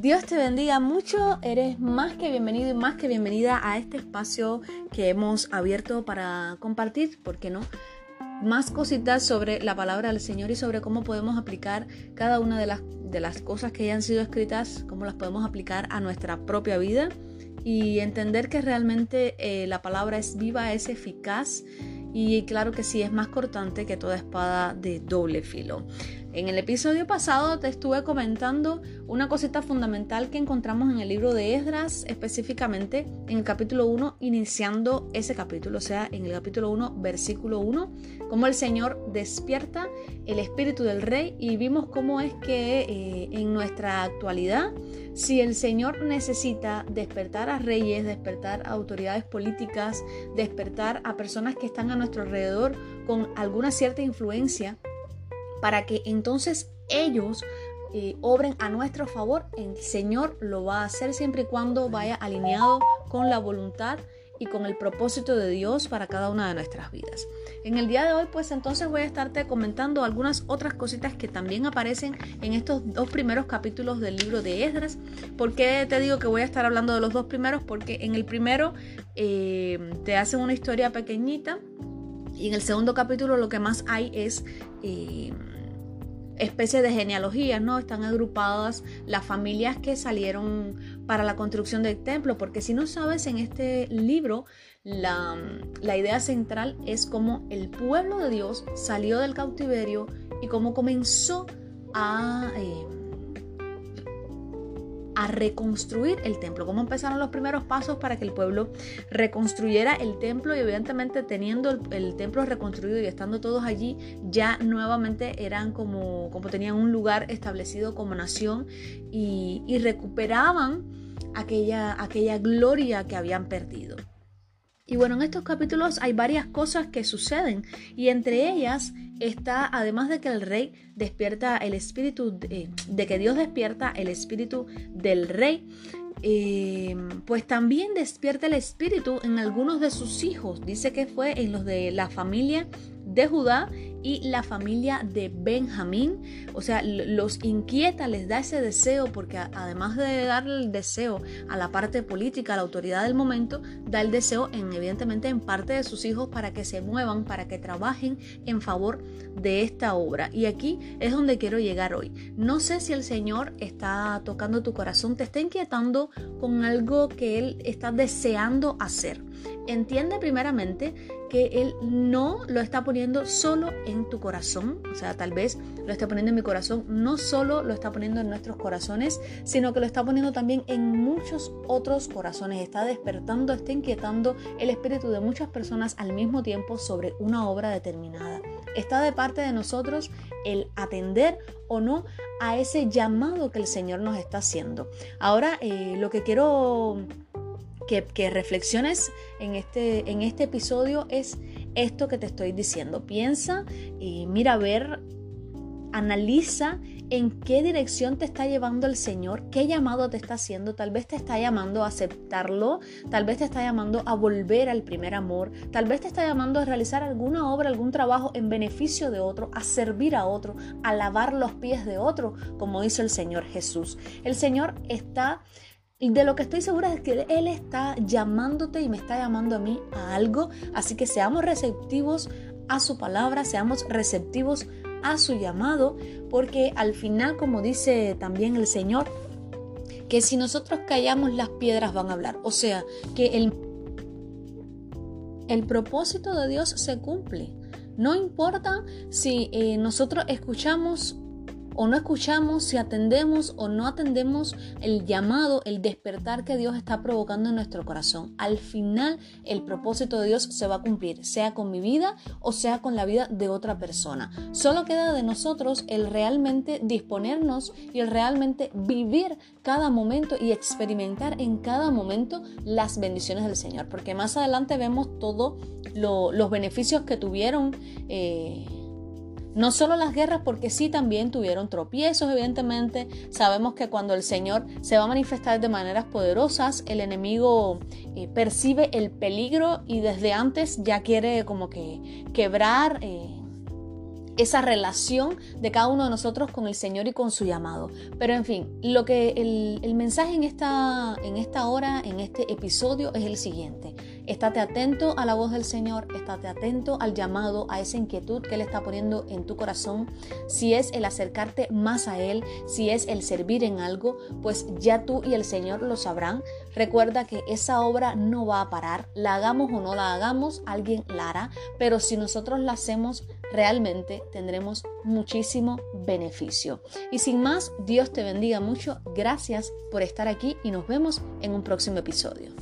Dios te bendiga mucho, eres más que bienvenido y más que bienvenida a este espacio que hemos abierto para compartir, ¿por qué no? Más cositas sobre la palabra del Señor y sobre cómo podemos aplicar cada una de las, de las cosas que hayan sido escritas, cómo las podemos aplicar a nuestra propia vida y entender que realmente eh, la palabra es viva, es eficaz y claro que sí, es más cortante que toda espada de doble filo. En el episodio pasado te estuve comentando una cosita fundamental que encontramos en el libro de Esdras, específicamente en el capítulo 1, iniciando ese capítulo, o sea, en el capítulo 1, versículo 1, cómo el Señor despierta el espíritu del rey y vimos cómo es que eh, en nuestra actualidad, si el Señor necesita despertar a reyes, despertar a autoridades políticas, despertar a personas que están a nuestro alrededor con alguna cierta influencia, para que entonces ellos eh, obren a nuestro favor, el Señor lo va a hacer siempre y cuando vaya alineado con la voluntad y con el propósito de Dios para cada una de nuestras vidas. En el día de hoy, pues entonces voy a estarte comentando algunas otras cositas que también aparecen en estos dos primeros capítulos del libro de Esdras. ¿Por qué te digo que voy a estar hablando de los dos primeros? Porque en el primero eh, te hacen una historia pequeñita y en el segundo capítulo lo que más hay es eh, especie de genealogías, ¿no? Están agrupadas las familias que salieron para la construcción del templo, porque si no sabes, en este libro la, idea central es cómo el pueblo de Dios salió del cautiverio y cómo comenzó a... Eh, a reconstruir el templo, cómo empezaron los primeros pasos para que el pueblo reconstruyera el templo y evidentemente teniendo el, templo reconstruido y estando todos allí, ya nuevamente eran como, como tenían un lugar establecido como nación y, y recuperaban aquella, aquella gloria que habían perdido. Y bueno, en estos capítulos hay varias cosas que suceden y entre ellas está, además de que el rey despierta el espíritu, de, que Dios despierta el espíritu del rey, eh, pues también despierta el espíritu en algunos de sus hijos. Dice que fue en los de la familia de Judá y la familia de Benjamín. O sea, los inquieta, les da ese deseo, porque además de darle el deseo a la parte política, a la autoridad del momento, da el deseo en, evidentemente en parte de sus hijos para que se muevan, para que trabajen en favor de esta obra. Y aquí es donde quiero llegar hoy. No sé si el Señor está tocando tu corazón, te está inquietando con algo que Él está deseando hacer. Entiende primeramente que Él no lo está poniendo solo en tu corazón, o sea, tal vez lo está poniendo en mi corazón, no solo lo está poniendo en nuestros corazones, sino que lo está poniendo también en muchos otros corazones, está despertando, está inquietando el espíritu de muchas personas al mismo tiempo sobre una obra determinada. Está de parte de nosotros el atender o no a ese llamado que el Señor nos está haciendo. Ahora, eh, lo que quiero que, reflexiones en este, en este episodio es esto que te estoy diciendo. Piensa y mira a ver, analiza en qué dirección te está llevando el Señor, qué llamado te está haciendo. Tal vez te está llamando a aceptarlo, tal vez te está llamando a volver al primer amor, tal vez te está llamando a realizar alguna obra, algún trabajo en beneficio de otro, a servir a otro, a lavar los pies de otro, como hizo el Señor Jesús. El Señor está de lo que estoy segura es que Él está llamándote y me está llamando a mí a algo. Así que seamos receptivos a su palabra, seamos receptivos a su llamado, porque al final, como dice también el Señor, que si nosotros callamos las piedras van a hablar. O sea, que el, el propósito de Dios se cumple. No importa si eh, nosotros escuchamos o no escuchamos, si atendemos o no atendemos el llamado, el despertar que Dios está provocando en nuestro corazón. Al final el propósito de Dios se va a cumplir, sea con mi vida o sea con la vida de otra persona. Solo queda de nosotros el realmente disponernos y el realmente vivir cada momento y experimentar en cada momento las bendiciones del Señor. Porque más adelante vemos todos los beneficios que tuvieron. Eh, no solo las guerras, porque sí también tuvieron tropiezos, evidentemente. Sabemos que cuando el Señor se va a manifestar de maneras poderosas, el enemigo eh, percibe el peligro y desde antes ya quiere como que quebrar. Eh, esa relación de cada uno de nosotros con el Señor y con su llamado. Pero en fin, lo que el, mensaje en esta, en esta hora, en este episodio es el siguiente. Estate atento a la voz del Señor, estate atento al llamado, a esa inquietud que Él está poniendo en tu corazón. Si es el acercarte más a Él, si es el servir en algo, pues ya tú y el Señor lo sabrán. Recuerda que esa obra no va a parar, la hagamos o no la hagamos, alguien la hará, pero si nosotros la hacemos, realmente tendremos muchísimo beneficio. Y sin más, Dios te bendiga mucho. Gracias por estar aquí y nos vemos en un próximo episodio.